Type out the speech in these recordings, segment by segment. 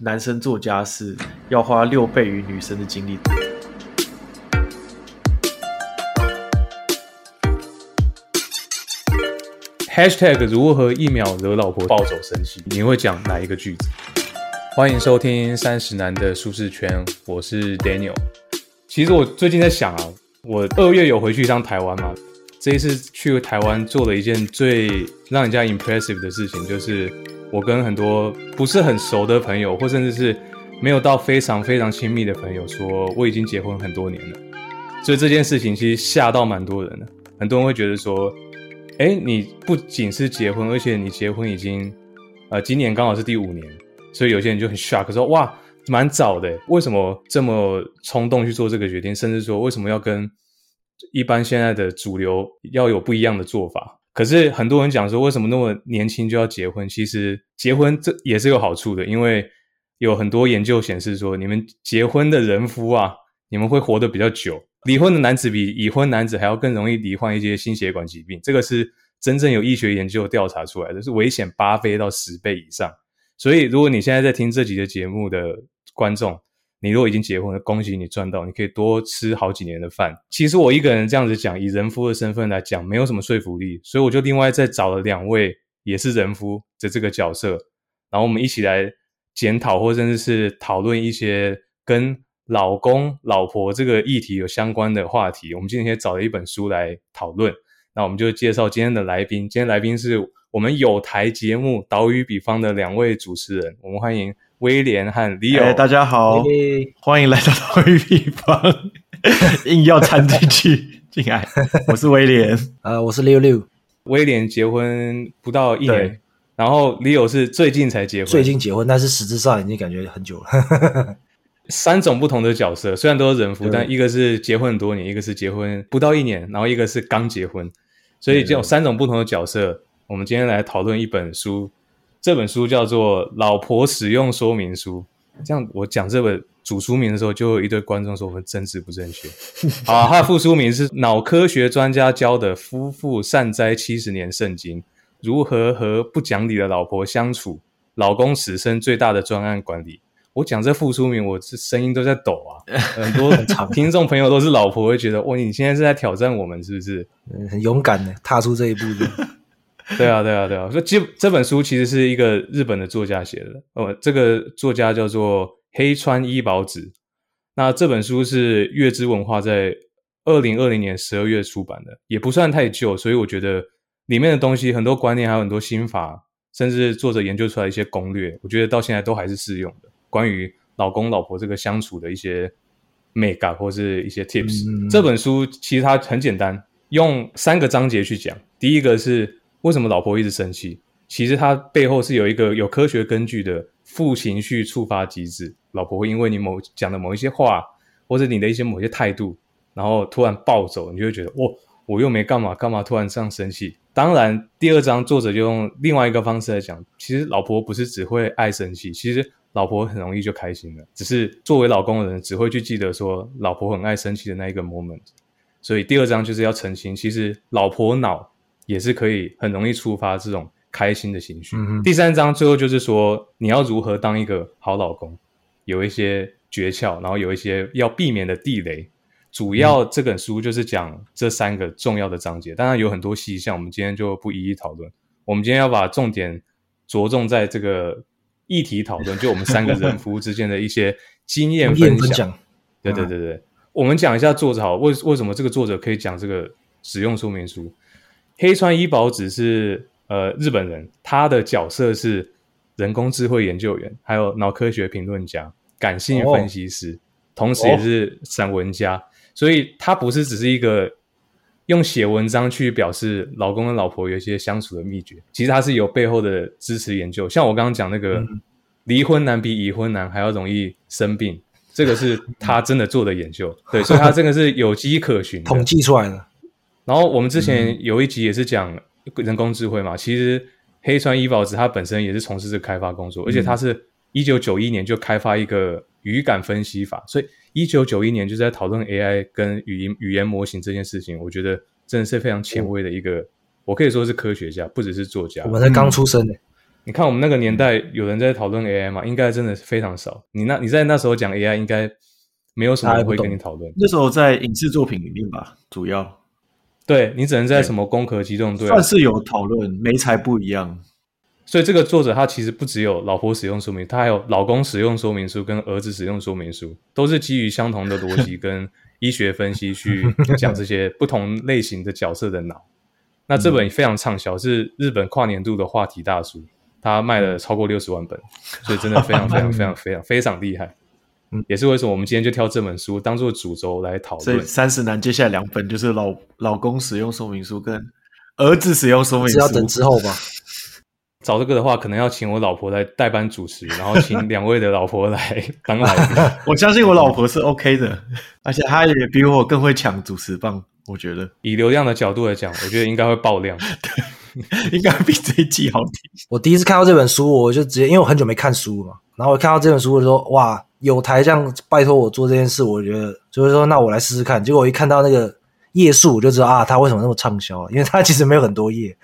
男生做家事要花六倍于女生的精力。#hashtag 如何一秒惹老婆暴走生气？你会讲哪一个句子？欢迎收听三十男的舒适圈，我是 Daniel。其实我最近在想啊，我二月有回去一趟台湾嘛，这一次去台湾做了一件最让人家 impressive 的事情，就是我跟很多不是很熟的朋友，或甚至是没有到非常非常亲密的朋友，说我已经结婚很多年了。所以这件事情其实吓到蛮多人的，很多人会觉得说。哎，你不仅是结婚，而且你结婚已经，呃，今年刚好是第五年，所以有些人就很 shock，说哇，蛮早的，为什么这么冲动去做这个决定？甚至说为什么要跟一般现在的主流要有不一样的做法？可是很多人讲说，为什么那么年轻就要结婚？其实结婚这也是有好处的，因为有很多研究显示说，你们结婚的人夫啊，你们会活得比较久。离婚的男子比已婚男子还要更容易罹患一些心血管疾病，这个是真正有医学研究调查出来的，是危险八倍到十倍以上。所以，如果你现在在听这集的节目的观众，你如果已经结婚了，恭喜你赚到，你可以多吃好几年的饭。其实我一个人这样子讲，以人夫的身份来讲，没有什么说服力，所以我就另外再找了两位也是人夫的这个角色，然后我们一起来检讨或甚至是讨论一些跟。老公、老婆这个议题有相关的话题，我们今天也找了一本书来讨论。那我们就介绍今天的来宾。今天来宾是我们有台节目《岛屿比方》的两位主持人，我们欢迎威廉和李友。大家好，欢迎来到《岛屿比方》，硬要掺进去进来。我是威廉，呃，我是六六。威廉结婚不到一年，然后李友是最近才结婚，最近结婚，但是实质上已经感觉很久了。三种不同的角色，虽然都是人夫，但一个是结婚很多年，一个是结婚不到一年，然后一个是刚结婚，所以就有三种不同的角色，我们今天来讨论一本书，这本书叫做《老婆使用说明书》。这样我讲这本主书名的时候，就有一堆观众说我们政治不正确。啊，它的副书名是脑科学专家教的夫妇善哉七十年圣经，如何和不讲理的老婆相处，老公此生最大的专案管理。我讲这副书名，我这声音都在抖啊！很多听众朋友都是老婆，会觉得哇，你现在是在挑战我们，是不是？很勇敢的踏出这一步的。对啊，对啊，对啊！说这这本书其实是一个日本的作家写的，哦，这个作家叫做黑川一保子。那这本书是月之文化在二零二零年十二月出版的，也不算太旧，所以我觉得里面的东西很多观念，还有很多心法，甚至作者研究出来一些攻略，我觉得到现在都还是适用的。关于老公老婆这个相处的一些美感或是一些 tips，这本书其实它很简单，用三个章节去讲。第一个是为什么老婆一直生气，其实它背后是有一个有科学根据的负情绪触发机制。老婆会因为你某讲的某一些话，或者你的一些某些态度，然后突然暴走，你就会觉得，哦，我又没干嘛，干嘛突然这样生气？当然，第二章作者就用另外一个方式来讲，其实老婆不是只会爱生气，其实。老婆很容易就开心了，只是作为老公的人只会去记得说老婆很爱生气的那一个 moment，所以第二章就是要澄清，其实老婆脑也是可以很容易触发这种开心的情绪。第三章最后就是说你要如何当一个好老公，有一些诀窍，然后有一些要避免的地雷。主要这本书就是讲这三个重要的章节，当然有很多细项，我们今天就不一一讨论。我们今天要把重点着重在这个。议题讨论，就我们三个人服务之间的一些经验分享。对对对对，我们讲一下作者好，为为什么这个作者可以讲这个使用说明书？黑川一保只是呃日本人，他的角色是人工智慧研究员，还有脑科学评论家、感性分析师，同时也是散文家，所以他不是只是一个。用写文章去表示老公跟老婆有一些相处的秘诀，其实他是有背后的支持研究。像我刚刚讲那个离婚男比已婚男还要容易生病，这个是他真的做的研究。对，所以他这个是有迹可循，统计出来的。然后我们之前有一集也是讲人工智慧嘛，其实黑川一保子他本身也是从事这个开发工作，而且他是一九九一年就开发一个语感分析法，所以。一九九一年就在讨论 AI 跟语音语言模型这件事情，我觉得真的是非常前卫的一个，我可以说是科学家，不只是作家。我们才刚出生呢，你看我们那个年代有人在讨论 AI 吗？应该真的是非常少。你那你在那时候讲 AI，应该没有什么人会跟你讨论。那时候在影视作品里面吧，主要对你只能在什么攻壳机动队、啊算，是有讨论，没才不一样。所以这个作者他其实不只有老婆使用说明，他还有老公使用说明书跟儿子使用说明书，都是基于相同的逻辑跟医学分析去讲这些不同类型的角色的脑。那这本非常畅销，是日本跨年度的话题大书，它卖了超过六十万本，所以真的非常非常非常非常非常厉害。嗯也是为什么我们今天就挑这本书当做主轴来讨所以论。三十难接下来两本就是老老公使用说明书跟儿子使用说明书，是要等之后吧？找这个的话，可能要请我老婆来代班主持，然后请两位的老婆来当来宾。我相信我老婆是 OK 的，而且她也比我更会抢主持棒，我觉得以流量的角度来讲，我觉得应该会爆量。应该比这一季好听。我第一次看到这本书，我就直接因为我很久没看书嘛，然后我看到这本书，我就说哇，有台这样拜托我做这件事，我觉得就是说那我来试试看。结果我一看到那个页数，我就知道啊，他为什么那么畅销啊，因为他其实没有很多页。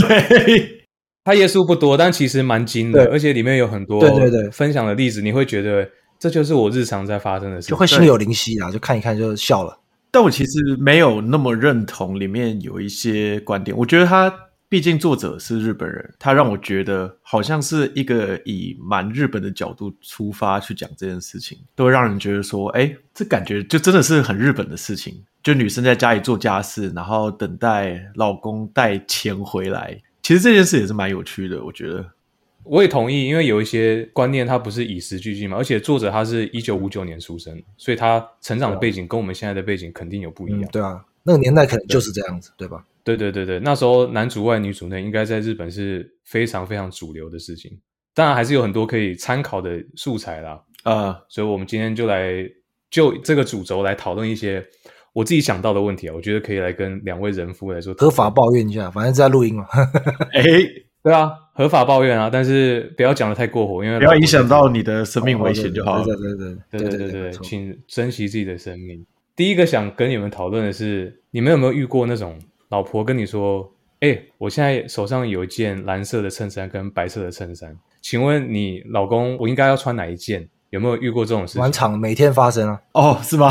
对，它页数不多，但其实蛮精的，而且里面有很多对对对分享的例子，你会觉得这就是我日常在发生的事情。就会心有灵犀啊，就看一看就笑了。但我其实没有那么认同里面有一些观点。我觉得他毕竟作者是日本人，他让我觉得好像是一个以蛮日本的角度出发去讲这件事情，都会让人觉得说，哎，这感觉就真的是很日本的事情。就女生在家里做家事，然后等待老公带钱回来。其实这件事也是蛮有趣的，我觉得。我也同意，因为有一些观念它不是与时俱进嘛，而且作者他是一九五九年出生，所以他成长的背景跟我们现在的背景肯定有不一样。嗯，对啊，那个年代可能就是这样子，对吧？对对对对，那时候男主外女主内应该在日本是非常非常主流的事情，当然还是有很多可以参考的素材啦。啊，所以我们今天就来就这个主轴来讨论一些我自己想到的问题啊，我觉得可以来跟两位人夫来说合法抱怨一下，反正在录音嘛。哎，对啊，合法抱怨啊，但是不要讲的太过火，因为不要影响到你的生命危险就好了。对对对对对对，请珍惜自己的生命。第一个想跟你们讨论的是，你们有没有遇过那种？老婆跟你说：“哎、我现在手上有一件蓝色的衬衫跟白色的衬衫，请问你老公我应该要穿哪一件？有没有遇过这种事情？满场，每天发生啊。哦，是吗？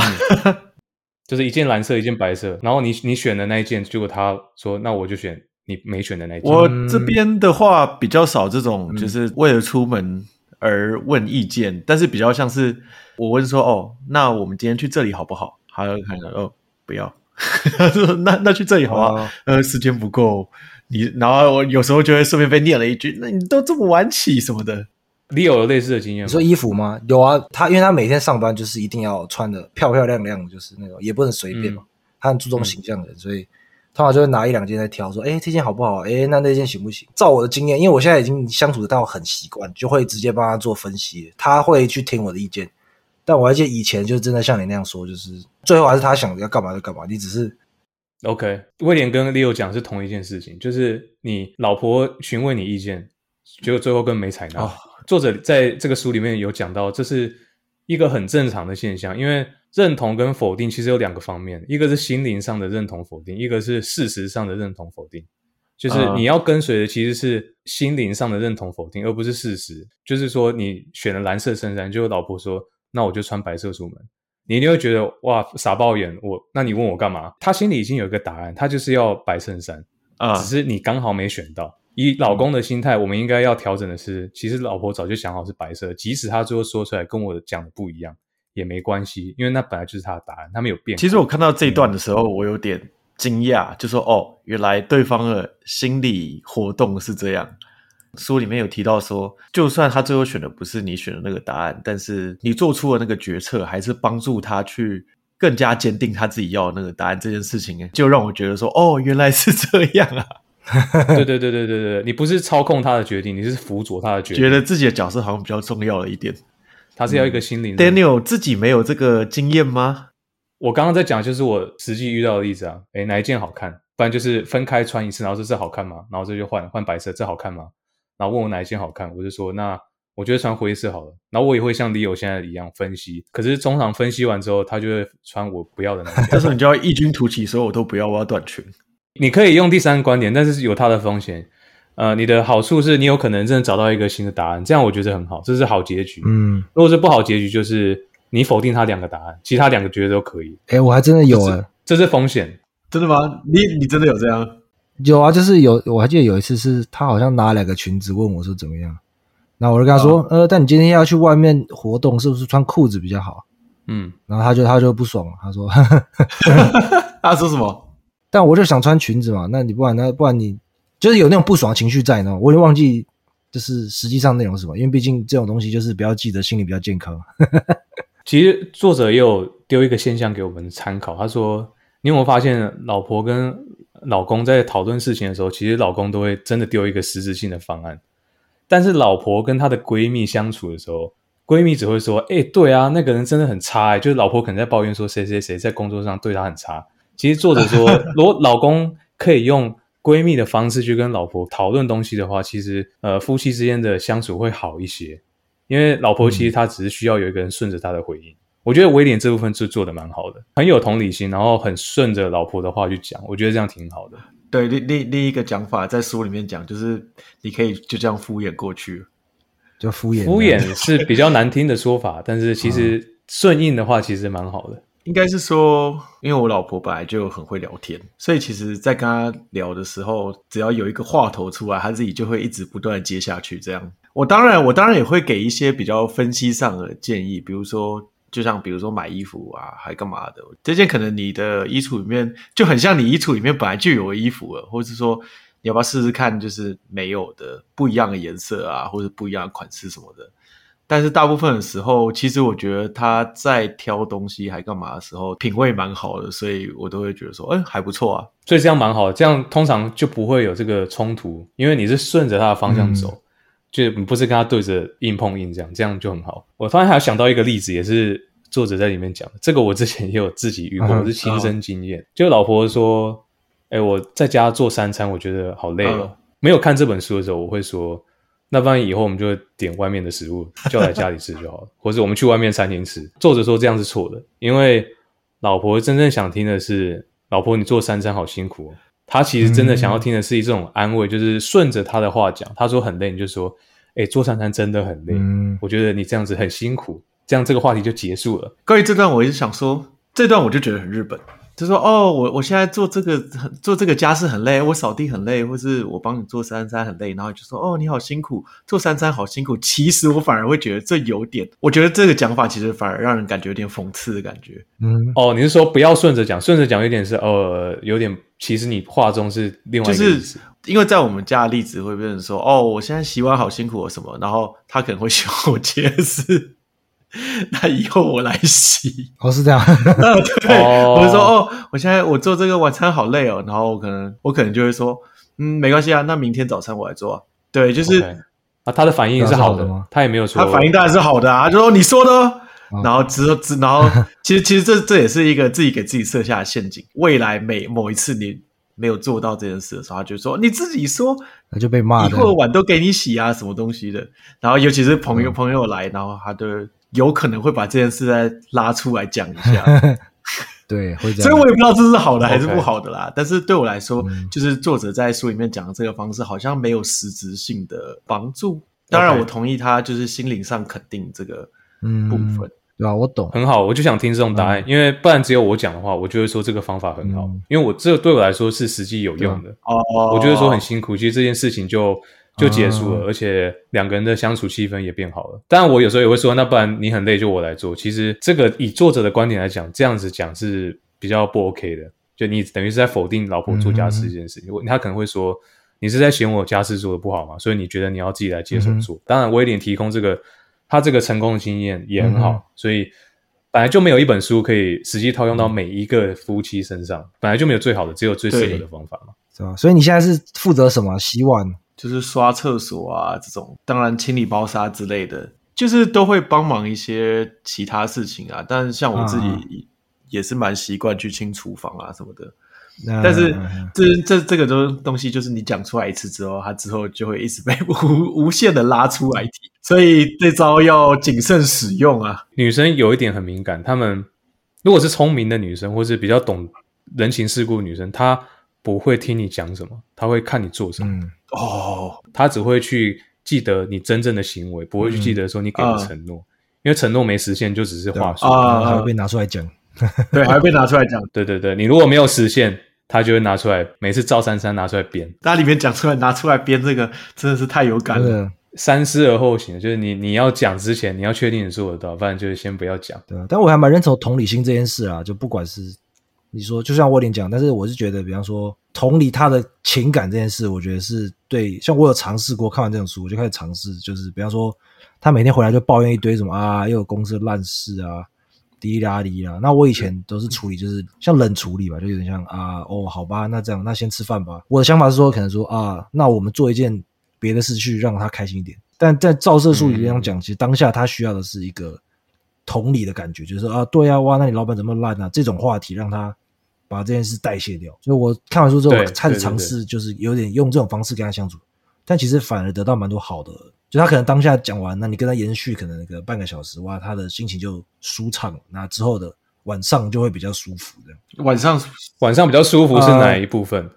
就是一件蓝色，一件白色，然后你你选的那一件，结果他说那我就选你没选的那一件。我这边的话比较少这种，就是为了出门而问意见，但是比较像是我问说，哦，那我们今天去这里好不好？他就看着，哦，不要。他说，那那去这里好不好？哦呃，时间不够。你，然后我有时候就会顺便被念了一句，那你都这么晚起什么的。你有类似的经验？你说衣服吗？有啊，他因为他每天上班就是一定要穿的漂漂亮亮，就是那种也不能随便嘛。他很注重形象的人，所以通常就会拿一两件在挑，说，哎，这件好不好？哎，那那件行不行？照我的经验，因为我现在已经相处的到很习惯，就会直接帮他做分析，他会去听我的意见。但我还记得以前就真的像你那样说，就是最后还是他想要干嘛就干嘛，你只是 OK，威廉跟 Leo 讲是同一件事情，就是你老婆询问你意见，结果最后跟没采纳。哦作者在这个书里面有讲到，这是一个很正常的现象，因为认同跟否定其实有两个方面，一个是心灵上的认同否定，一个是事实上的认同否定。就是啊你要跟随的其实是心灵上的认同否定，而不是事实。就是说，你选了蓝色衬衫，结果老婆说：“那我就穿白色出门。”你一定会觉得哇傻爆眼，我那你问我干嘛？他心里已经有一个答案，他就是要白衬衫，啊只是你刚好没选到。以老公的心态，我们应该要调整的是，其实老婆早就想好是白色，即使他最后说出来跟我讲的不一样也没关系，因为那本来就是他的答案，他没有变。其实我看到这一段的时候，我有点惊讶，就说哦，原来对方的心理活动是这样。书里面有提到说，就算他最后选的不是你选的那个答案，但是你做出的那个决策，还是帮助他去更加坚定他自己要的那个答案。这件事情，就让我觉得说，哦，原来是这样啊！对对对对对对，你不是操控他的决定，你是辅佐他的决定。觉得自己的角色好像比较重要了一点。他是要一个心灵。Daniel 自己没有这个经验吗？我刚刚在讲就是我实际遇到的例子啊，诶，哪一件好看？不然就是分开穿一次，然后说这好看吗？然后这就换换白色，这好看吗？然后问我哪一件好看，我就说那我觉得穿灰色好了。然后我也会像 Leo 现在一样分析，可是通常分析完之后，他就会穿我不要的那件。这时候你就要异军突起，所以我都不要，我要短裙。你可以用第三个观点，但是有它的风险。呃，你的好处是你有可能真的找到一个新的答案，这样我觉得很好，这是好结局。嗯，如果是不好结局，就是你否定他两个答案，其他两个觉得都可以，哎，我还真的有哎，这是风险。真的吗？你你真的有这样？有啊，就是有，我还记得有一次是他好像拿两个裙子问我说怎么样，然后我就跟他说，呃，但你今天要去外面活动，是不是穿裤子比较好？嗯，然后他就他就不爽了，他说，他说什么？但我就想穿裙子嘛，那你不然那不然你就是有那种不爽情绪在呢，我也忘记就是实际上内容是什么，因为毕竟这种东西就是不要记得，心里比较健康。其实作者也有丢一个现象给我们参考，他说，你有没有发现老婆跟老公在讨论事情的时候，其实老公都会真的丢一个实质性的方案，但是老婆跟她的闺蜜相处的时候，闺蜜只会说：“哎，对啊，那个人真的很差。”哎，就是老婆可能在抱怨说谁谁谁在工作上对她很差。其实作者说，如果老公可以用闺蜜的方式去跟老婆讨论东西的话，其实呃夫妻之间的相处会好一些，因为老婆其实她只是需要有一个人顺着她的回应。我觉得威廉这部分是做的蛮好的，很有同理心，然后很顺着老婆的话去讲，我觉得这样挺好的。对，另另另一个讲法在书里面讲，就是你可以就这样敷衍过去，就敷衍。敷衍是比较难听的说法，但是其实顺应的话，其实蛮好的。应该是说，因为我老婆本来就很会聊天，所以其实在跟她聊的时候，只要有一个话头出来，她自己就会一直不断的接下去。这样，我当然我当然也会给一些比较分析上的建议，比如说。就像比如说买衣服啊，还干嘛的？这件可能你的衣橱里面就很像你衣橱里面本来就有的衣服了，或者是说你要不要试试看，就是没有的不一样的颜色啊，或者不一样的款式什么的。但是大部分的时候，其实我觉得他在挑东西还干嘛的时候，品味蛮好的，所以我都会觉得说，嗯，还不错啊。所以这样蛮好的，这样通常就不会有这个冲突，因为你是顺着他的方向走。就你不是跟他对着硬碰硬这样，这样就很好。我突然还想到一个例子，也是作者在里面讲的。这个我之前也有自己遇过，我是亲身经验。就老婆说：“哎，我在家做三餐，我觉得好累哦。”没有看这本书的时候，我会说：“那不然以后我们就点外面的食物，叫来家里吃就好了，或者我们去外面餐厅吃。”作者说这样是错的，因为老婆真正想听的是：“老婆，你做三餐好辛苦哦。”他其实真的想要听的是一种安慰，就是顺着他的话讲。他说很累，你就说：“哎，做三餐真的很累。”我觉得你这样子很辛苦，这样这个话题就结束了。关于这段，我一直想说，这段我就觉得很日本。就说哦，我我现在做这个做这个家事很累，我扫地很累，或是我帮你做三餐很累，然后就说哦，你好辛苦，做三餐好辛苦。其实我反而会觉得这有点，我觉得这个讲法其实反而让人感觉有点讽刺的感觉。嗯，哦，你是说不要顺着讲，顺着讲有点是呃，有点其实你话中是另外一个意思。因为在我们家的例子会变成说哦，我现在洗碗好辛苦什么，然后他可能会希望我解释。那以后我来洗哦，是这样。对，我就说哦，我现在我做这个晚餐好累哦，然后我可能我可能就会说，嗯，没关系啊，那明天早餐我来做。啊。对，就是啊，他的反应也是好的吗？他也没有说，他反应当然是好的啊，就说你说的，然后之后之然后其实其实这这也是一个自己给自己设下的陷阱。未来每某一次你没有做到这件事的时候，他就说你自己说，那就被骂，以后碗都给你洗啊，什么东西的。然后尤其是朋友朋友来，然后他就。有可能会把这件事再拉出来讲一下，对，会这样。所以我也不知道这是好的还是不好的啦。但是对我来说，就是作者在书里面讲的这个方式，好像没有实质性的帮助。当然，我同意他就是心灵上肯定这个部分，对吧？我懂，很好。我就想听这种答案，因为不然只有我讲的话，我就会说这个方法很好，因为我这对我来说是实际有用的。哦，我觉得说很辛苦，其实这件事情就。就结束了，而且两个人的相处气氛也变好了。当然，我有时候也会说，那不然你很累，就我来做。其实这个以作者的观点来讲，这样子讲是比较不 OK 的。就你等于是在否定老婆做家事这件事情。他可能会说，你是在嫌我家事做的不好嘛？所以你觉得你要自己来接手做。当然，威廉提供这个他这个成功的经验也很好。所以本来就没有一本书可以实际套用到每一个夫妻身上，本来就没有最好的，只有最适合的方法嘛，是吧？所以你现在是负责什么？洗碗。就是刷厕所啊，这种当然清理包沙之类的，就是都会帮忙一些其他事情啊。但是像我自己也是蛮习惯去清厨房啊什么的。但是这这这个东东西，就是你讲出来一次之后，它之后就会一直被无无限的拉出来提，所以这招要谨慎使用啊。女生有一点很敏感，她们如果是聪明的女生，或是比较懂人情世故的女生，她不会听你讲什么，她会看你做什么。哦，她只会去记得你真正的行为，不会去记得说你给的承诺，因为承诺没实现就只是话术。啊然后还会被拿出来讲。对，还会被拿出来讲。对对对，你如果没有实现，他就会拿出来，每次赵珊珊拿出来编，那里面讲出来拿出来编这个，真的是太有感了。三思而后行，就是你你要讲之前，你要确定你做得到，不然就是先不要讲。对啊，但我还蛮认同同理心这件事啊，就不管是你说，就像我有点讲，但是我是觉得，比方说同理他的情感这件事，我觉得是对。像我有尝试过，看完这种书，我就开始尝试，就是比方说他每天回来就抱怨一堆什么啊，又有公司的烂事啊，滴啦滴啦。那我以前都是处理，就是像冷处理吧，就有点像啊，哦，好吧，那这样，那先吃饭吧。我的想法是说，可能说啊，那我们做一件别的事去让他开心一点。但在照射术里这样讲，其实当下他需要的是一个同理的感觉，就是说啊，对啊，哇，那你老板怎么烂啊？这种话题让他把这件事代谢掉。所以我看完书之后，我开始尝试，就是有点用这种方式跟他相处，但其实反而得到蛮多好的。就他可能当下讲完，那你跟他延续可能那个半个小时，哇，他的心情就舒畅了。那之后的晚上就会比较舒服，这样晚上晚上比较舒服是哪一部分？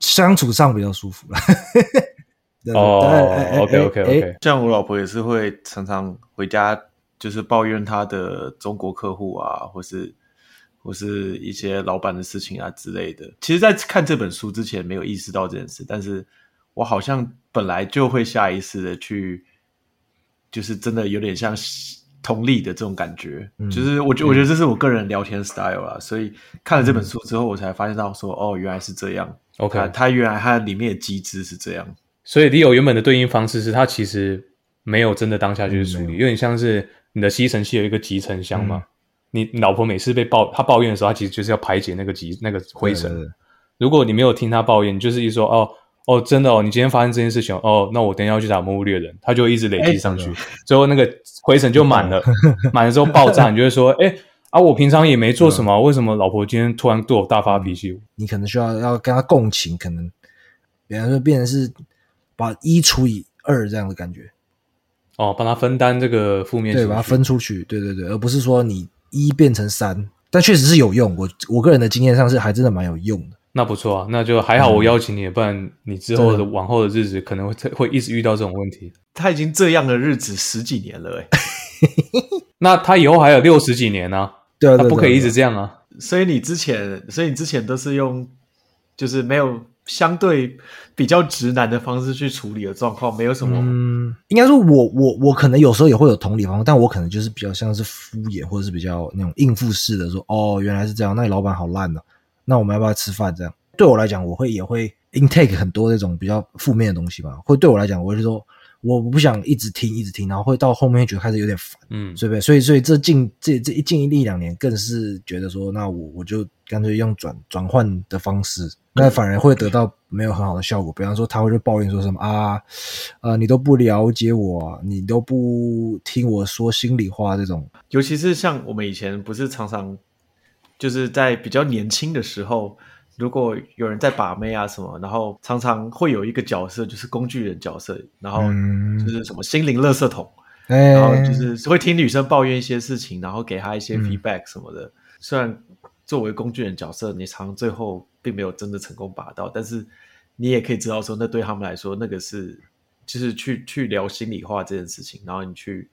相处上比较舒服了。对哦对哎哎哎 OK，OK，OK 哎像我老婆也是会常常回家，就是抱怨她的中国客户啊，或是或是一些老板的事情啊之类的。其实，在看这本书之前没有意识到这件事，但是我好像本来就会下意识的去，就是真的有点像同理的这种感觉。嗯就是我觉我觉得这是我个人聊天 style 啊，所以看了这本书之后，我才发现到说，哦，原来是这样。OK 它它原来它里面的机制是这样。所以 Leo 原本的对应方式是它其实没有真的当下去处理，有有点像是你的吸尘器有一个集尘箱嘛，你你老婆每次被抱她抱怨的时候，她其实就是要排解那个集那个灰尘。对对对如果你没有听她抱怨，你就是一说哦哦真的哦，你今天发生这件事情哦，那我等一下要去打魔物猎人，他就一直累积上去，最后那个灰尘就满了，满了之后爆炸，你就会说哎。啊，我平常也没做什么，为什么老婆今天突然对我大发脾气？你可能需要要跟他共情，可能比方说变成是把一除以二这样的感觉，哦，帮他分担这个负面情对，绪，把它分出去，对对对，而不是说你一变成三，但确实是有用。我我个人的经验上是还真的蛮有用的。那不错啊，那就还好我邀请你，不然你之后的往后的日子可能会会一直遇到这种问题。他已经这样的日子十几年了、欸，那他以后还有六十几年呢、对啊，他不可以一直对这样啊。所以你之前，所以你之前都是用就是没有相对比较直男的方式去处理的状况，没有什么。嗯，应该说我我我可能有时候也会有同理方式，但我可能就是比较像是敷衍，或者是比较那种应付式的说，哦，原来是这样，那你老板好烂哦，那我们要不要吃饭？这样对我来讲，我会也会 intake 很多那种比较负面的东西吧。会对我来讲，我就说我不想一直听一直听，然后会到后面觉得开始有点烦。嗯，对不对？所以所以这近这这一近一两年，更是觉得说，那我我就干脆用转转换的方式，那反而会得到没有很好的效果。比方说，他会就抱怨说什么啊，呃，你都不了解我啊，你都不听我说心里话这种。尤其是像我们以前不是常常就是在比较年轻的时候，如果有人在把妹啊什么，然后常常会有一个角色就是工具人角色，然后嗯。就是什么心灵垃圾桶，哎，然后就是会听女生抱怨一些事情，然后给她一些嗯。feedback 什么的。虽然作为工具人角色，你常最后并没有真的成功把到，但是你也可以知道说，那对他们来说，那个是就是去去聊心里话这件事情，然后你去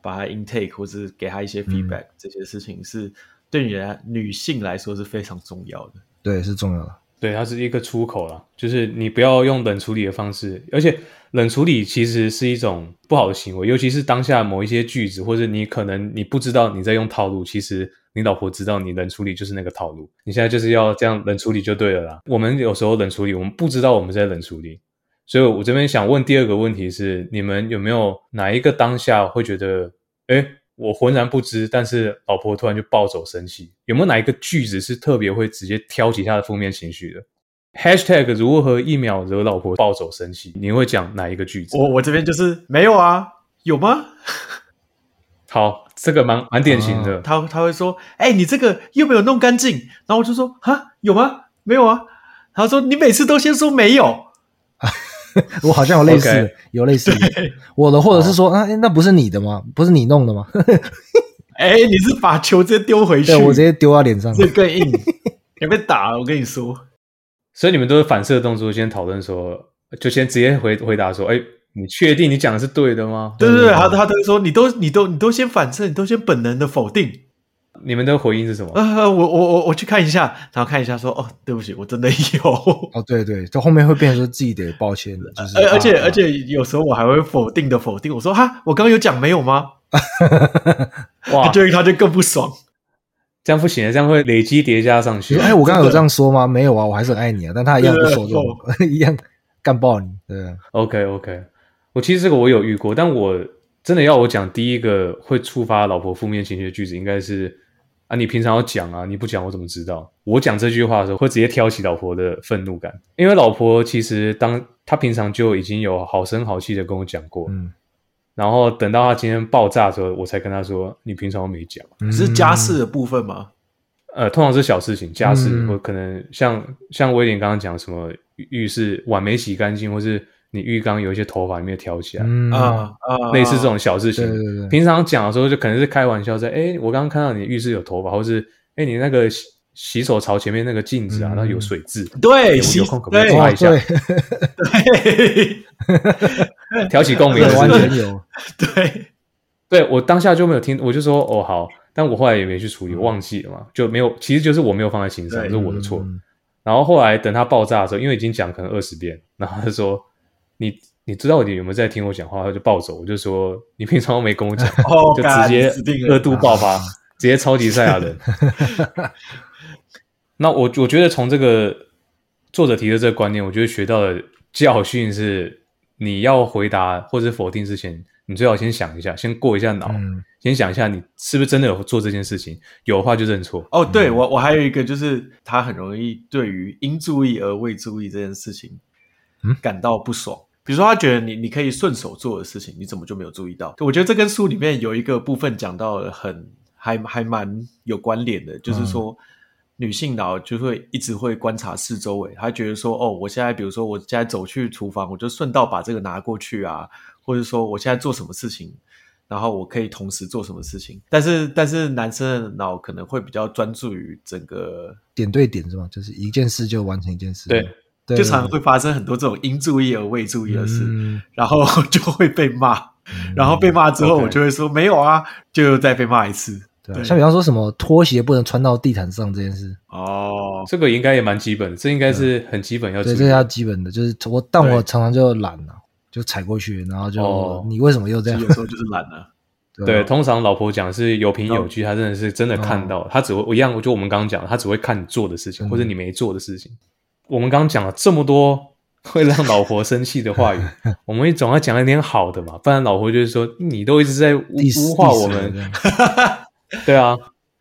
把它 intake 或是给他一些 feedback，、这些事情是对女人女性来说是非常重要的。对是重要的。对，它是一个出口了，就是你不要用冷处理的方式，而且冷处理其实是一种不好的行为，尤其是当下某一些句子，或者你可能你不知道你在用套路，其实你老婆知道你冷处理就是那个套路，你现在就是要这样冷处理就对了啦。我们有时候冷处理，我们不知道我们在冷处理，所以我这边想问第二个问题是，你们有没有哪一个当下会觉得，哎？我浑然不知，但是老婆突然就暴走生气，有没有哪一个句子是特别会直接挑起她的负面情绪的？Hashtag 如何一秒惹老婆暴走生气？你会讲哪一个句子？我我这边就是没有啊，有吗？好，这个蛮蛮典型的。他他会说，哎、你这个又没有弄干净，然后我就说，哈，有吗？没有啊。他说你每次都先说没有，我好像有类似有类似的，我的或者是说啊，诶那不是你的吗？不是你弄的吗？哎、你是把球直接丢回去，对我直接丢到脸上。这更硬，你被打了，我跟你说。所以你们都是反射动作，先讨论说，就先直接回回答说：“哎，你确定你讲的是对的吗？”对对对，他他都说你都你都你都先反射，你都先本能的否定。你们的回应是什么？呃，我我我我去看一下，然后看一下说：“哦，对不起，我真的有。”哦，对对，到后面会变成说自己得抱歉，就是而而且而且有时候我还会否定的否定，我说：“哈，我刚刚有讲没有吗？” 哇，对他就更不爽。这样不行，这样会累积叠加上去。哎，我刚刚有这样说吗？没有啊，我还是很爱你啊，但他一样不受用，一样干爆你。对，OK OK，我其实这个我有遇过，但我真的要我讲第一个会触发老婆负面情绪的句子，应该是啊，你平常要讲啊，你不讲我怎么知道？我讲这句话的时候，会直接挑起老婆的愤怒感，因为老婆其实当她平常就已经有好声好气的跟我讲过，嗯。然后等到她今天爆炸的时候，我才跟她说：“你平常都没讲，是家事的部分吗？”呃，通常是小事情，家事或可能像像威廉刚刚讲什么浴室碗没洗干净，或是你浴缸有一些头发没有挑起来啊啊，类似这种小事情。平常讲的时候就可能是开玩笑，在哎，我刚刚看到你浴室有头发，或是哎，你那个洗洗手槽前面那个镜子啊，那有水渍，对，有空可不可以擦一下？对。挑起共鸣，完全有。对，对我当下就没有听，我就说哦好，但我后来也没去处理，忘记了嘛，就没有。其实就是我没有放在心上，是我的错。然后后来等他爆炸的时候，因为已经讲可能二十遍，然后他说你你知道你有没有在听我讲话？他就暴走，我就说你平常都没跟我讲，就直接热度爆发，直接超级赛亚人。那我我觉得从这个作者提的这个观念，我觉得学到的教训是。你要回答或者否定之前，你最好先想一下，先过一下脑，先想一下你是不是真的有做这件事情，有的话就认错。哦，对我我还有一个就是他很容易对于应注意而未注意这件事情，感到不爽。比如说他觉得你你可以顺手做的事情，你怎么就没有注意到？我觉得这跟书里面有一个部分讲到很还还蛮有关联的，就是说。女性脑就会一直会观察四周围，她觉得说，哦，我现在比如说我现在走去厨房，我就顺道把这个拿过去啊，或者说我现在做什么事情，然后我可以同时做什么事情。但是，但是男生的脑可能会比较专注于整个点对点是吗？就是一件事就完成一件事。对，就常常会发生很多这种应注意而未注意的事，然后就会被骂，然后被骂之后，我就会说没有啊，就再被骂一次。对，像比方说什么拖鞋不能穿到地毯上这件事，哦，这个应该也蛮基本，这应该是很基本要。对，这要基本的，就是我，但我常常就懒了，就踩过去，然后就你为什么又这样？有时候就是懒 了。对，通常老婆讲是有凭有据，她真的是真的看到，她只会我一样，就我们刚刚讲，她只会看你做的事情或者你没做的事情。我们刚刚讲了这么多 会让老婆生气的话语，我们总要讲一点好的嘛，不然老婆就是说你都一直在污化我们。对啊，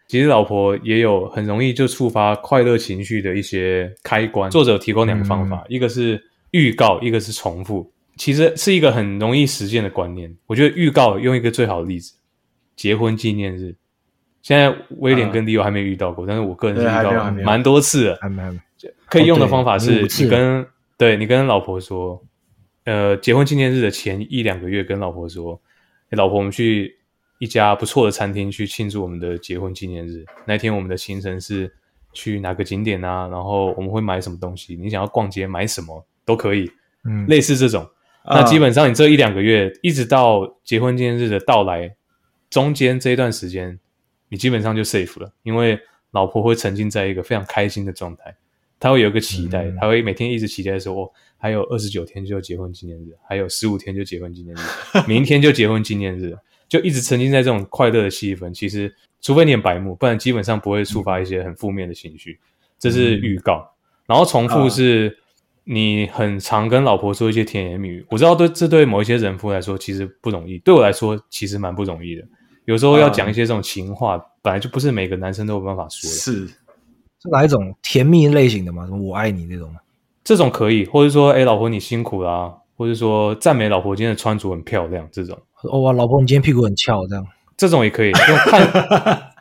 其实老婆也有很容易就触发快乐情绪的一些开关。作者提供两个方法，一个是预告，一个是重复。其实是一个很容易实践的观念。我觉得预告用一个最好的例子，结婚纪念日。现在威廉跟 Leo 还没遇到过，但是我个人是遇到蛮多次的。可以用的方法是你跟对你跟老婆说，呃，结婚纪念日的前一两个月跟老婆说，老婆，我们去。一家不错的餐厅去庆祝我们的结婚纪念日。那天我们的行程是去哪个景点啊？然后我们会买什么东西？你想要逛街买什么都可以，嗯，类似这种。那基本上你这一两个月，一直到结婚纪念日的到来中间这一段时间，你基本上就 safe 了，因为老婆会沉浸在一个非常开心的状态，她会有一个期待，他会每天一直期待说，哦，还有二十九天就结婚纪念日，还有十五天就结婚纪念日，明天就结婚纪念日。就一直沉浸在这种快乐的气氛，其实除非你很白目，不然基本上不会触发一些很负面的情绪。这是预告，然后重复是你很常跟老婆说一些甜言蜜语。我知道对这对某一些人夫来说其实不容易，对我来说其实蛮不容易的。有时候要讲一些这种情话，本来就不是每个男生都有办法说的。是是哪一种甜蜜类型的吗？什么我爱你这种？这种可以，或者说哎，老婆你辛苦啦，或者说赞美老婆今天的穿着很漂亮这种。哇，老婆，你今天屁股很翘，这样这种也可以看。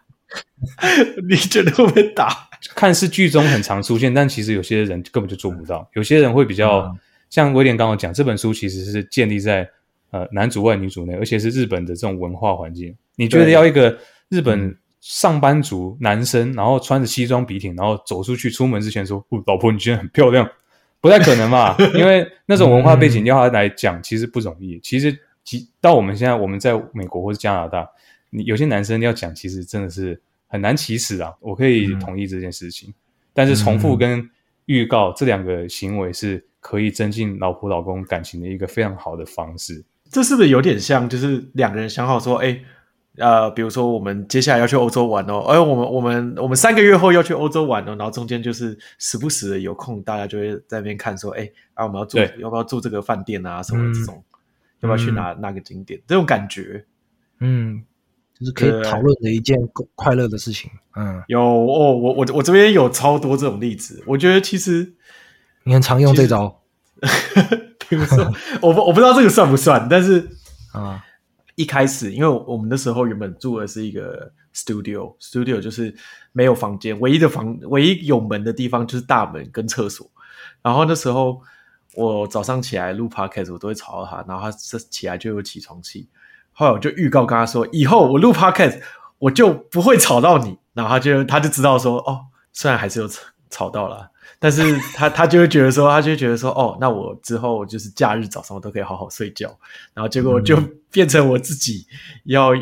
你觉得会不会打？看似剧中很常出现，但其实有些人根本就做不到。有些人会比较像威廉刚刚讲，这本书其实是建立在呃男主外女主内，而且是日本的这种文化环境。你觉得要一个日本上班族男生，然后穿着西装笔挺，然后走出去出门之前说：“老婆，你今天很漂亮。”不太可能吧？因为那种文化背景要他来讲，其实不容易。其实，其到我们现在我们在美国或是加拿大，你有些男生要讲，其实真的是很难启齿啊。我可以同意这件事情，但是重复跟预告这两个行为是可以增进老婆老公感情的一个非常好的方式。这是不是有点像，就是两个人想好说，哎？呃，比如说我们接下来要去欧洲玩哦，哎，我们我们我们三个月后要去欧洲玩哦，然后中间就是时不时的有空，大家就会在那边看说，哎，啊，我们要住要不要住这个饭店啊，什么这种，要不要去哪哪个景点？这种感觉，嗯，就是可以讨论的一件快乐的事情。嗯，有哦，我我我这边有超多这种例子，我觉得其实你很常用这招，比如说，我不我不知道这个算不算，但是啊。一开始，因为我们那时候原本住的是一个 studio，studio 就是没有房间，唯一的房唯一有门的地方就是大门跟厕所。然后那时候我早上起来录 podcast，我都会吵到他，然后他起来就有起床气。后来我就预告跟他说，以后我录 podcast 我就不会吵到你。然后他就他就知道说，哦，虽然还是有吵吵到了。但是他他就会觉得说，他就会觉得说，哦，那我之后就是假日早上我都可以好好睡觉，然后结果就变成我自己要，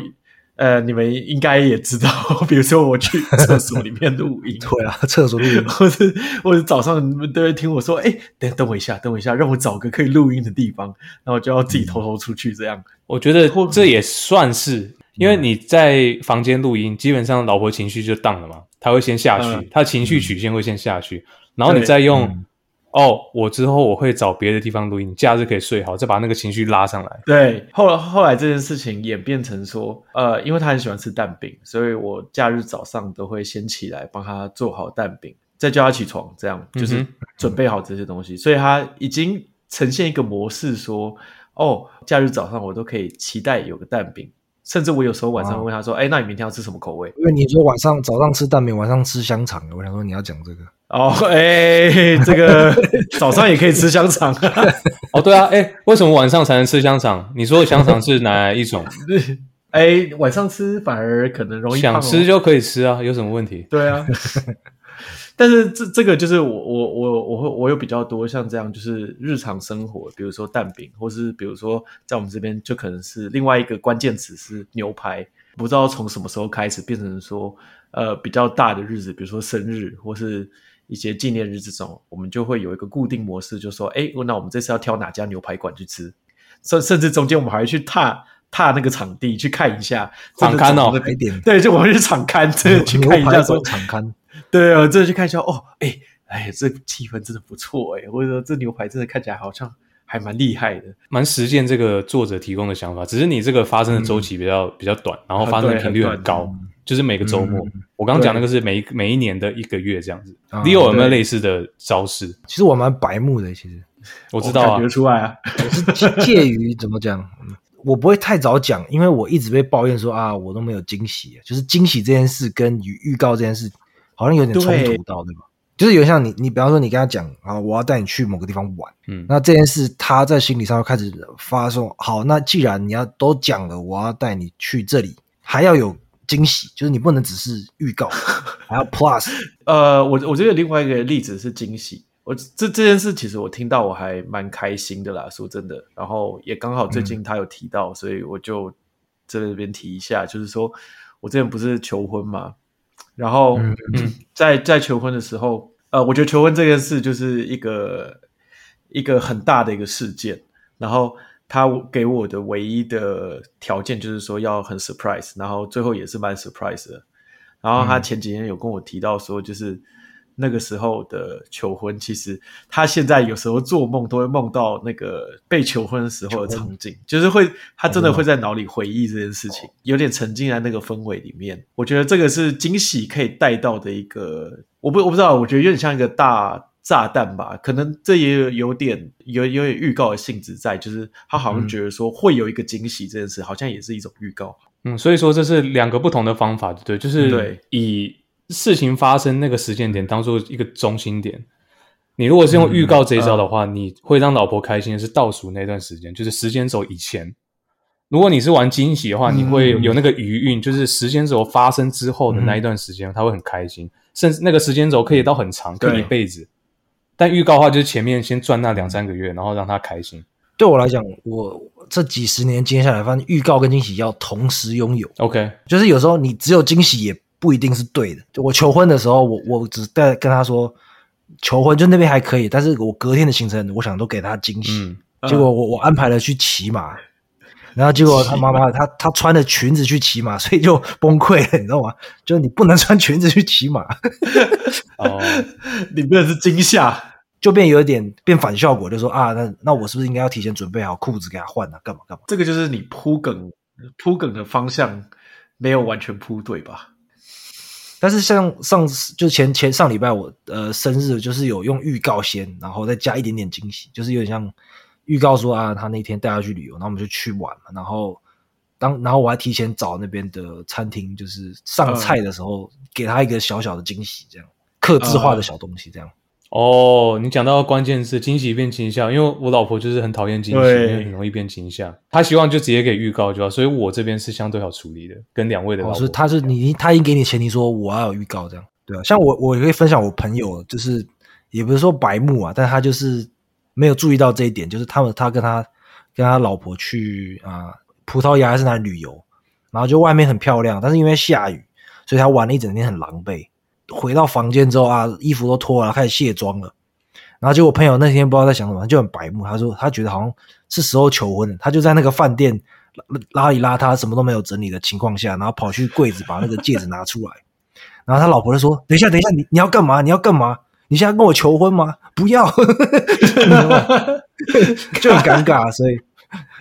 呃，你们应该也知道，比如说我去厕所里面录音，对啊，厕所录音，或者或者早上你们都会听我说，哎，等等我一下，等我一下，让我找个可以录音的地方，然后就要自己偷偷出去这样。我觉得这也算是，因为你在房间录音，基本上老婆情绪就荡了嘛，他会先下去，他情绪曲线会先下去。然后你再用哦，我之后我会找别的地方录音，假日可以睡好，再把那个情绪拉上来。对，后后来这件事情演变成说，呃，因为他很喜欢吃蛋饼，所以我假日早上都会先起来帮他做好蛋饼，再叫他起床，这样就是准备好这些东西。所以他已经呈现一个模式，说哦，假日早上我都可以期待有个蛋饼。甚至我有时候晚上问他说：“哎，那你明天要吃什么口味？”因为你说晚上早上吃蛋饼，晚上吃香肠，我想说你要讲这个哦。哎，这个 早上也可以吃香肠 哦。对啊，哎，为什么晚上才能吃香肠？你说的香肠是哪一种？哎，晚上吃反而可能容易想吃就可以吃啊，有什么问题？对啊。但是这这个就是我我我我会我有比较多像这样就是日常生活，比如说蛋饼，或是比如说在我们这边就可能是另外一个关键词是牛排，不知道从什么时候开始变成说呃比较大的日子，比如说生日或是一些纪念日这种，我们就会有一个固定模式，就说哎，那我们这次要挑哪家牛排馆去吃，甚甚至中间我们还会去踏踏那个场地去看一下场刊哦，对，就我们去场刊对去看一下说场刊。对啊，真的去看一下哦，哎哎，这气氛真的不错哎，或者说这牛排真的看起来好像还蛮厉害的，蛮实践这个作者提供的想法。只是你这个发生的周期比较比较短，然后发生的频率很高，就是每个周末。我刚刚讲那个是每每一年的一个月这样子。你有没有类似的招式？其实我蛮白目的，其实我知道啊，感觉出来啊，我是介于怎么讲，我不会太早讲，因为我一直被抱怨说啊，我都没有惊喜，就是惊喜这件事跟预预告这件事。好像有点冲突到，对吧？就是有像你，你比方说你跟他讲啊，我要带你去某个地方玩，嗯，那这件事他在心理上开始发说，好，那既然你要都讲了，我要带你去这里，还要有惊喜，就是你不能只是预告，还要 plus。呃，我我觉得另外一个例子是惊喜，我这这件事其实我听到我还蛮开心的啦，说真的，然后也刚好最近他有提到，所以我就在这边提一下，就是说我之前不是求婚嘛。然后，在在求婚的时候，呃，我觉得求婚这件事就是一个一个很大的一个事件。然后他给我的唯一的条件就是说要很 surprise，然后最后也是蛮 surprise 的。然后他前几天有跟我提到说，就是。那个时候的求婚，其实他现在有时候做梦都会梦到那个被求婚的时候的场景，就是会他真的会在脑里回忆这件事情，有点沉浸在那个氛围里面。我觉得这个是惊喜可以带到的一个，我不我不知道，我觉得有点像一个大炸弹吧，可能这也有点有有点预告的性质在，就是他好像觉得说会有一个惊喜这件事，好像也是一种预告。嗯，所以说这是两个不同的方法，对，就是对以。事情发生那个时间点当做一个中心点，你如果是用预告这一招的话，你会让老婆开心的是倒数那段时间，就是时间轴以前。如果你是玩惊喜的话，你会有那个余韵，就是时间轴发生之后的那一段时间，他会很开心，甚至那个时间轴可以到很长，可以一辈子。但预告的话，就是前面先赚那两三个月，然后让他开心。对我来讲，我这几十年接下来，发现预告跟惊喜要同时拥有。OK，就是有时候你只有惊喜也不一定是对的。就我求婚的时候，我我只在跟他说求婚，就那边还可以，但是我隔天的行程，我想都给他惊喜。嗯，结果我我安排了去骑马，然后结果 他妈妈她她穿着裙子去骑马，所以就崩溃了，你知道吗？就是你不能穿裙子去骑马，哦，你变成是惊吓，就变有一点变反效果，就说啊，那那我是不是应该要提前准备好裤子给他换啊？干嘛干嘛？这个就是你铺梗铺梗的方向没有完全铺对吧？但是像上次就前前上礼拜我呃生日就是有用预告先，然后再加一点点惊喜，就是有点像预告说啊他那天带他去旅游，然后我们就去玩嘛，然后当然后我还提前找那边的餐厅，就是上菜的时候、给他一个小小的惊喜，这样克制化的小东西，这样。哦，你讲到关键是惊喜变倾向，因为我老婆就是很讨厌惊喜，因为很容易变倾向。她希望就直接给预告就好，所以我这边是相对好处理的，跟两位的老哦，婆。所以他是你他已经给你前提说我要有预告这样，对啊，像我我也可以分享我朋友，就是也不是说白目啊，但他就是没有注意到这一点，就是他们他跟他跟他老婆去啊、葡萄牙还是哪里旅游，然后就外面很漂亮，但是因为下雨，所以他玩了一整天很狼狈。回到房间之后啊，衣服都脱了，开始卸妆了。然后结果朋友那天不知道在想什么，他就很白目，他说他觉得好像是时候求婚了，他就在那个饭店拉拉里邋遢、什么都没有整理的情况下，然后跑去柜子把那个戒指拿出来，然后他老婆就说：“等一下，等一下，你你要干嘛？你要干嘛？你现在跟我求婚吗？不要，就很尴尬，所以。”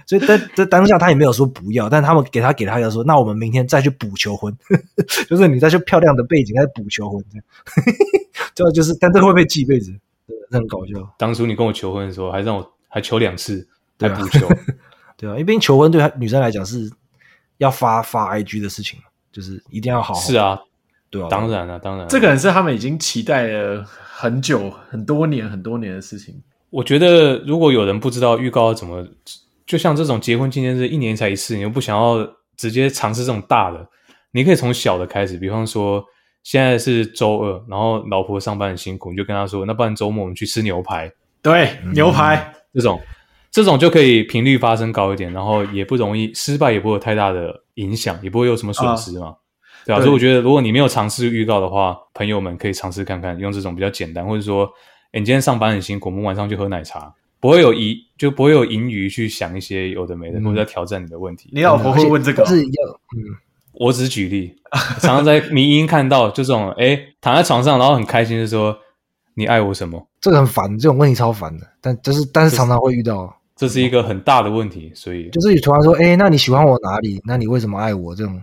所以在在当下他也没有说不要，但他们给他给他一个说，那我们明天再去补求婚，就是你再去漂亮的背景再补求婚，这样，这就是，但这会被记一辈子，很搞笑，当初你跟我求婚的时候，还让我还求两次，还对啊补求。对啊，因为求婚对女生来讲是要发发 IG 的事情，就是一定要好好，是，啊，对啊，当然啊，当然啊、这个人是他们已经期待了很久、很多年、很多年的事情。我觉得如果有人不知道预告要怎么，就像这种结婚纪念日一年才一次，你又不想要直接尝试这种大的，你可以从小的开始，比方说现在是周二，然后老婆上班很辛苦，你就跟她说，那不然周末我们去吃牛排，对，牛排，这种这种就可以频率发生高一点，然后也不容易失败，也不会有太大的影响，也不会有什么损失嘛。对啊，对。所以我觉得，如果你没有尝试预告的话，朋友们可以尝试看看，用这种比较简单，或者说，诶你今天上班很辛苦，我们晚上去喝奶茶，不会有疑，就不会有盈余去想一些有的没的，嗯或者在挑战你的问题。你老婆会问这个但？是要嗯，我只是举例，常常在迷音看到就这种，诶躺在床上，然后很开心的说：“你爱我什么这个很烦，这种问题超烦的，但就是但是常常会遇到，？”这是一个很大的问题，所以就是你突然说，哎，那你喜欢我哪里？那你为什么爱我？这种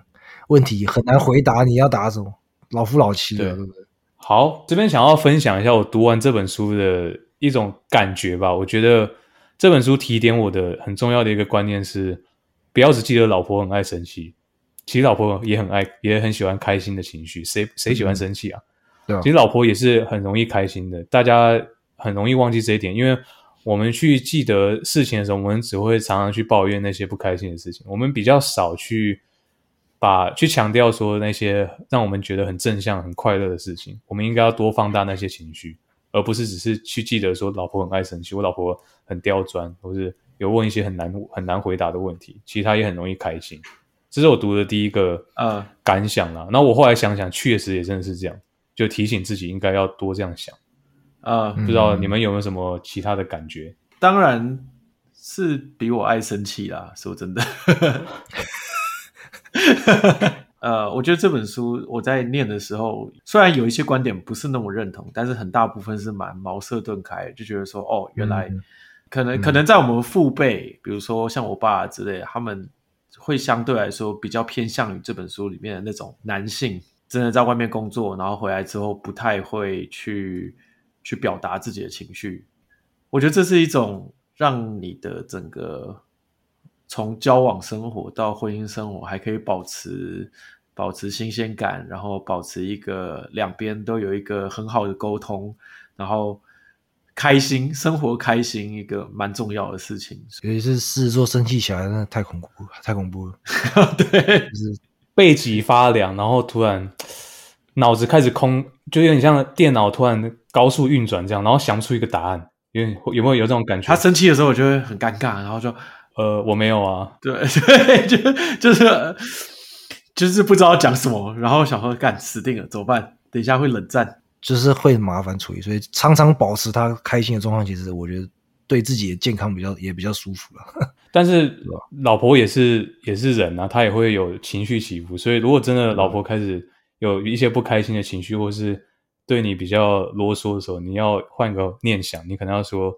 问题很难回答，你要答什么？老夫老妻的，对对不对？好，这边想要分享一下我读完这本书的一种感觉吧。我觉得这本书提点我的很重要的一个观念是，不要只记得老婆很爱生气，其实老婆也很爱，也很喜欢开心的情绪。谁谁喜欢生气啊？对啊其实老婆也是很容易开心的，大家很容易忘记这一点，因为我们去记得事情的时候，我们只会常常去抱怨那些不开心的事情，我们比较少去把去强调说那些让我们觉得很正向、很快乐的事情。我们应该要多放大那些情绪，而不是只是去记得说老婆很爱生气，我老婆很刁钻，或是有问一些很难很难回答的问题，其实她也很容易开心。这是我读的第一个嗯感想啦。那我后来想想，确实也真的是这样，就提醒自己应该要多这样想。啊，嗯不知道你们有没有什么其他的感觉？当然是比我爱生气啦。说真的，呃，我觉得这本书我在念的时候，虽然有一些观点不是那么认同，但是很大部分是蛮茅塞顿开，就觉得说，哦，原来嗯可能、可能在我们父辈，比如说像我爸之类，他们会相对来说比较偏向于这本书里面的那种男性，真的在外面工作，然后回来之后不太会去去表达自己的情绪。我觉得这是一种让你的整个从交往生活到婚姻生活还可以保持保持新鲜感，然后保持一个两边都有一个很好的沟通，然后开心生活开心一个蛮重要的事情。尤其是狮子座生气起来，真的太恐怖了，太恐怖了。对，就是背脊发凉，然后突然脑子开始空，就有点像电脑突然高速运转这样，然后想不出一个答案，有点有没有有这种感觉？他生气的时候，我就会很尴尬，然后就呃，我没有啊，对 对，就就是就是不知道讲什么，然后想说干死定了，怎么办？等一下会冷战，就是会麻烦处理，所以常常保持他开心的状况，其实我觉得对自己的健康比较也比较舒服了。但是老婆也是也是人啊，她也会有情绪起伏，所以如果真的老婆开始有一些不开心的情绪，或是对你比较啰嗦的时候，你要换个念想，你可能要说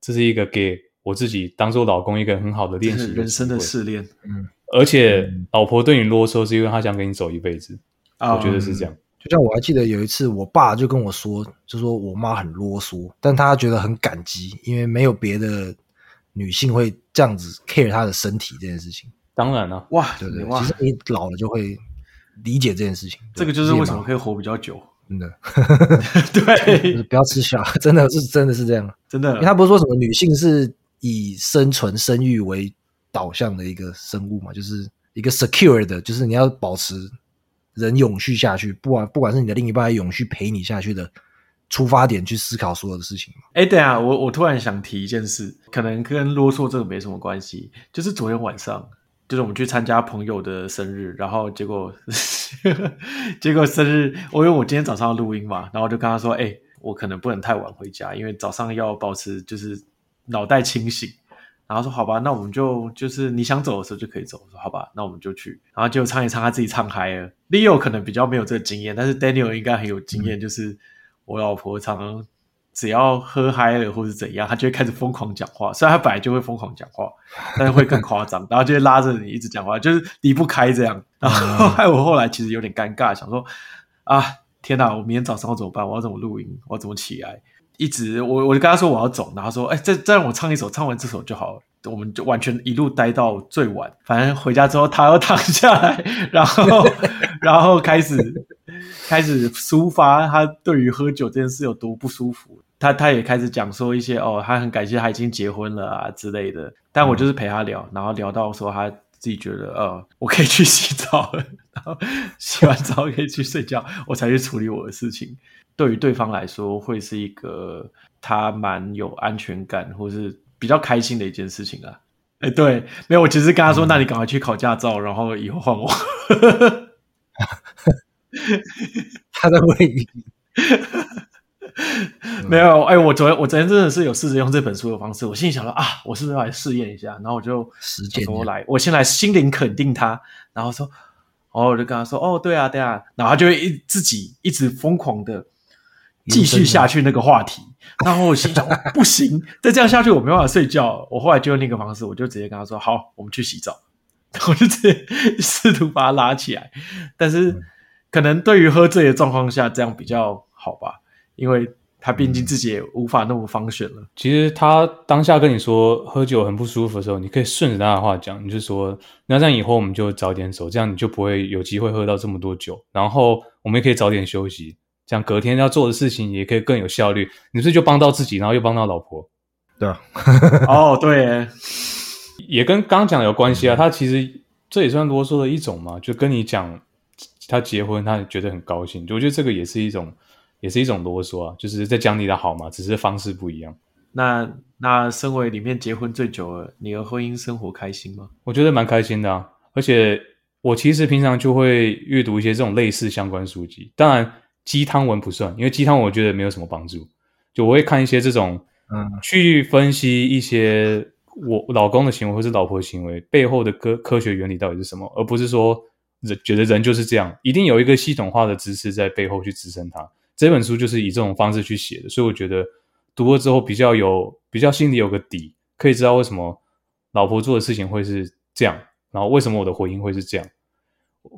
这是一个给我自己当做老公一个很好的练习人生的试炼。嗯，而且老婆对你啰嗦是因为她想跟你走一辈子，啊，我觉得是这样。就像我还记得有一次，我爸就跟我说，就说我妈很啰嗦，但他觉得很感激，因为没有别的女性会这样子 care 她的身体这件事情，当然了、哇，对不对？哇。其，实你老了就会理解这件事情，这个就是为什么可以以活比较久，真的，对。就，是不要吃小，真的是真的是这样。真的。因为他不是说什么女性是以生存生育为导向的一个生物嘛，就是一个 secure 的，就是你要保持人永续下去，不管不管是你的另一半还永续陪你下去的出发点去思考所有的事情嘛。哎，等一下，我我突然想提一件事，可能跟啰嗦这个没什么关系，就是昨天晚上，就是我们去参加朋友的生日，然后结果 结果生日，我因为我今天早上录音嘛，然后我就跟他说，哎，我可能不能太晚回家，因为早上要保持就是脑袋清醒。然后说好吧，那我们就就是你想走的时候就可以走。我说好吧，那我们就去。然后结果唱一唱，他自己唱嗨了。Leo 可能比较没有这个经验，但是 Daniel 应该很有经验。就是我老婆常常只要喝嗨了或是怎样，她就会开始疯狂讲话。虽然她本来就会疯狂讲话，但是会更夸张，然后就会拉着你一直讲话，就是离不开这样。然后 害我后来其实有点尴尬，想说啊，天哪，我明天早上要怎么办？我要怎么录音？我要怎么起来？一直我我就跟他说我要走，然后说哎，再再让我唱一首，唱完这首就好了。我们就完全一路待到最晚，反正回家之后他又躺下来，然后 然后开始开始抒发他对于喝酒这件事有多不舒服。他他也开始讲说一些哦，他很感谢他已经结婚了啊之类的。但我就是陪他聊，然后聊到说他自己觉得呃，我可以去洗澡了，然后洗完澡可以去睡觉，我才去处理我的事情。对于对方来说，会是一个他蛮有安全感，或是比较开心的一件事情啊。哎，对，没有，我其实跟他说，那你赶快去考驾照，然后以后换我。他在问你没有，哎，我昨天我昨天真的是有试着用这本书的方式，我心里想说啊，我是不是要来试验一下？然后我就实践说我来，我先来心灵肯定他，然后说，哦，我就跟他说，哦，对啊，对啊，然后他就会一自己一直疯狂的继续下去那个话题，然后我心想 不行，再这样下去我没办法睡觉。我后来就用另一个方式，我就直接跟他说，好，我们去洗澡，我就直接试图把他拉起来，但是可能对于喝醉的状况下，这样比较好吧。因为他毕竟自己也无法那么方选了。其实他当下跟你说喝酒很不舒服的时候，你可以顺着他的话讲，你就说那这样以后我们就早点走，这样你就不会有机会喝到这么多酒。然后我们也可以早点休息，这样隔天要做的事情也可以更有效率。你是就帮到自己，然后又帮到老婆，对啊，哦，对耶，也跟刚刚讲的有关系啊。他其实这也算啰嗦的一种嘛，就跟你讲他结婚，他觉得很高兴，我觉得这个也是一种。也是一种啰嗦啊，就是在讲你的好嘛，只是方式不一样。那那身为里面结婚最久了，你的婚姻生活开心吗？我觉得蛮开心的啊，而且我其实平常就会阅读一些这种类似相关书籍，当然鸡汤文不算，因为鸡汤我觉得没有什么帮助。就我会看一些这种，嗯，去分析一些我老公的行为或是老婆的行为背后的科科学原理到底是什么，而不是说人觉得人就是这样，一定有一个系统化的知识在背后去支撑它。这本书就是以这种方式去写的，所以我觉得读了之后比较有比较心里有个底，可以知道为什么老婆做的事情会是这样，然后为什么我的回应会是这样。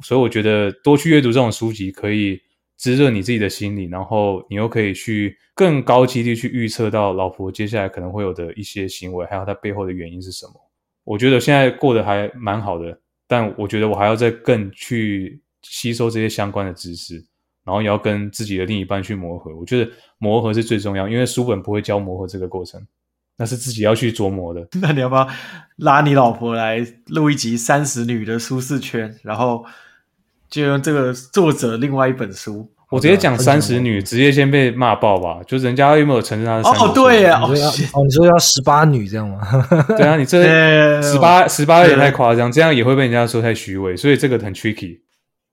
所以我觉得多去阅读这种书籍，可以滋润你自己的心理，然后你又可以去更高几率去预测到老婆接下来可能会有的一些行为，还有她背后的原因是什么。我觉得现在过得还蛮好的，但我觉得我还要再更去吸收这些相关的知识。然后也要跟自己的另一半去磨合，我觉得磨合是最重要，因为书本不会教磨合这个过程，那是自己要去琢磨的。那你要不要拉你老婆来录一集《三十女的舒适圈》，然后就用这个作者另外一本书，我直接讲三十女，直接先被骂爆吧？就人家有没有承认她是三十？哦，对呀，哦你说要十八女这样吗？对啊，你这对十八十八也对太夸张，这样也会被人家说太虚伪，所以这个很 tricky。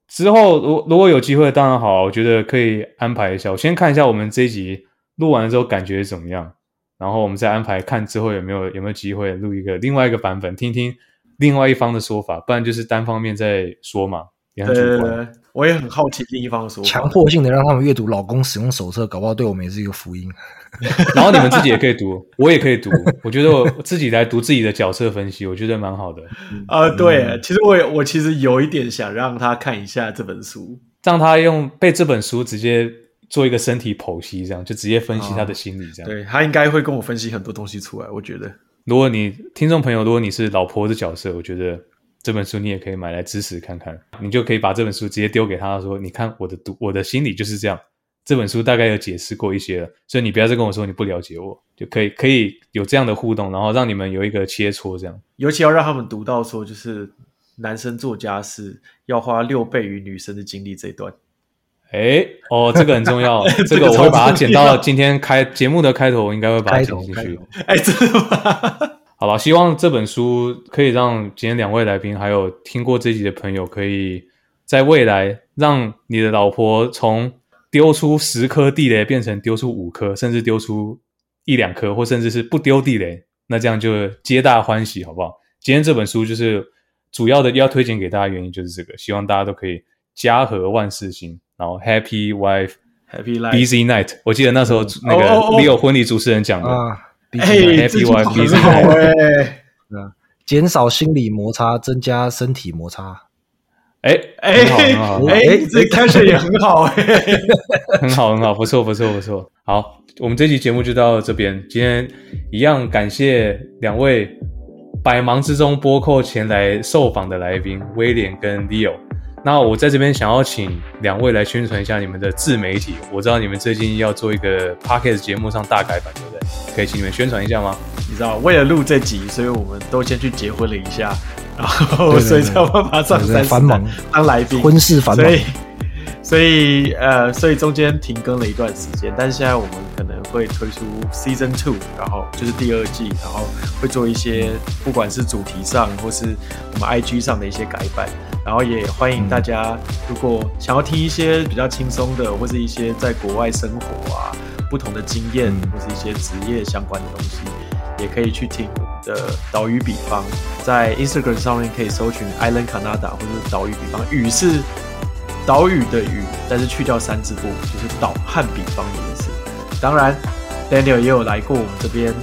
之后如如果有机会，当然好，我觉得可以安排一下。我先看一下我们这一集录完了之后感觉怎么样，然后我们再安排看之后有没有有没有机会录一个另外一个版本，听听另外一方的说法，不然就是单方面在说嘛，也很对对主观。对，我也很好奇另一方的说法。强迫性的让他们阅读老公使用手册，搞不好对我们也是一个福音。然后你们自己也可以读，我也可以读。我觉得我自己来读自己的角色分析，我觉得蛮好的，呃，嗯对，其实我也我其实有一点想让他看一下这本书。让他用被这本书直接做一个身体剖析，这样就直接分析他的心理，这样。对他应该会跟我分析很多东西出来，我觉得。如果你听众朋友，如果你是老婆的角色，我觉得这本书你也可以买来支持看看，你就可以把这本书直接丢给他说：“你看我的读我的心理就是这样。”这本书大概有解释过一些了，所以你不要再跟我说你不了解我，就可以可以有这样的互动，然后让你们有一个切磋，这样。尤其要让他们读到说，就是男生做家事要花六倍于女生的精力这一段。哎，哦，这个很重要，这 这个个我会把它剪到今天开节目的开头，我应该会把它剪进去。哎，真的吗？好了，希望这本书可以让今天两位来宾还有听过这集的朋友，可以在未来让你的老婆从丢出十颗地雷变成丢出五颗，甚至丢出一两颗，或甚至是不丢地雷，那这样就皆大欢喜，好不好？今天这本书就是主要的要推荐给大家原因就是这个，希望大家都可以家和万事兴，然后 Happy Wife Happy Life。Busy Night。我记得那时候那个 Leo 婚礼主持人讲的，哎，Happy 这句 wife, 很好 哎。减少心理摩擦，增加身体摩擦。哎哎很好很好。哎，这 caption 也很好哎。很好，很好，不错，不错，不错。好，我们这期节目就到这边。今天一样感谢两位百忙之中拨扣前来受访的来宾威廉跟 Leo。那我在这边想要请两位来宣传一下你们的自媒体。我知道你们最近要做一个 podcast 节目上大改版，对不对？可以请你们宣传一下吗？你知道，为了录这集，所以我们都先去结婚了一下，然后所以才有办法上繁忙当来宾。婚事繁忙所以，所以呃，所以中间停更了一段时间，但是现在我们可能会推出 Season Two，然后就是第二季，然后会做一些不管是主题上或是我们 IG 上的一些改版，然后也欢迎大家如果想要听一些比较轻松的，或是一些在国外生活啊不同的经验，或是一些职业相关的东西，也可以去听我们的岛屿比方，在 Instagram 上面可以搜寻 Island Canada 或者岛屿比方，雨是岛屿的屿，但是去掉三字部，就是岛汉比方的意思。当然，Daniel 也有来过我们这边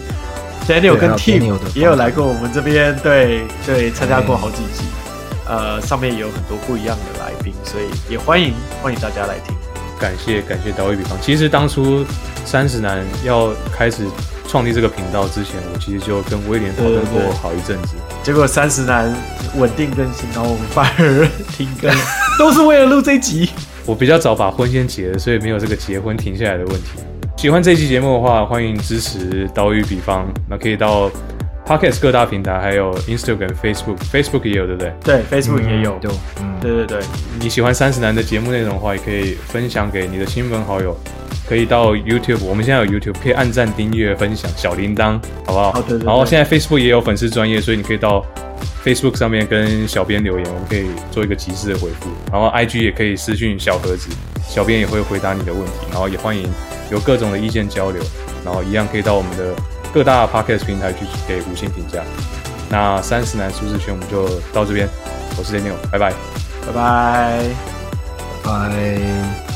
，Daniel 跟 Team 也有来过我们这边，对对，参加过好几集。呃，上面也有很多不一样的来宾，所以也欢迎欢迎大家来听。感谢感谢岛屿比方。其实当初三十男要开始创立这个频道之前，我其实就跟威廉讨论过好一阵子。结果三十男稳定更新，然后我们反而停更，都是为了录这一集。我比较早把婚先结了，所以没有这个结婚停下来的问题。喜欢这期节目的话，欢迎支持岛屿比方，那可以到 Podcast 各大平台，还有 Instagram、Facebook，Facebook 也有，对不对？对，Facebook 也有。对，嗯，对对对，你喜欢三十男的节目内容的话，也可以分享给你的亲朋好友。可以到 YouTube，我们现在有 YouTube，可以按赞、订阅、分享小铃铛，好不好？哦对对对然后现在 Facebook 也有粉丝专业，所以你可以到 Facebook 上面跟小编留言，我们可以做一个及时的回复。然后 IG 也可以私讯小盒子，小编也会回答你的问题。然后也欢迎有各种的意见交流，然后一样可以到我们的各大 Podcast 平台去给五星评价。那三十男舒适圈我们就到这边，我是 Daniel，拜拜。拜拜。拜。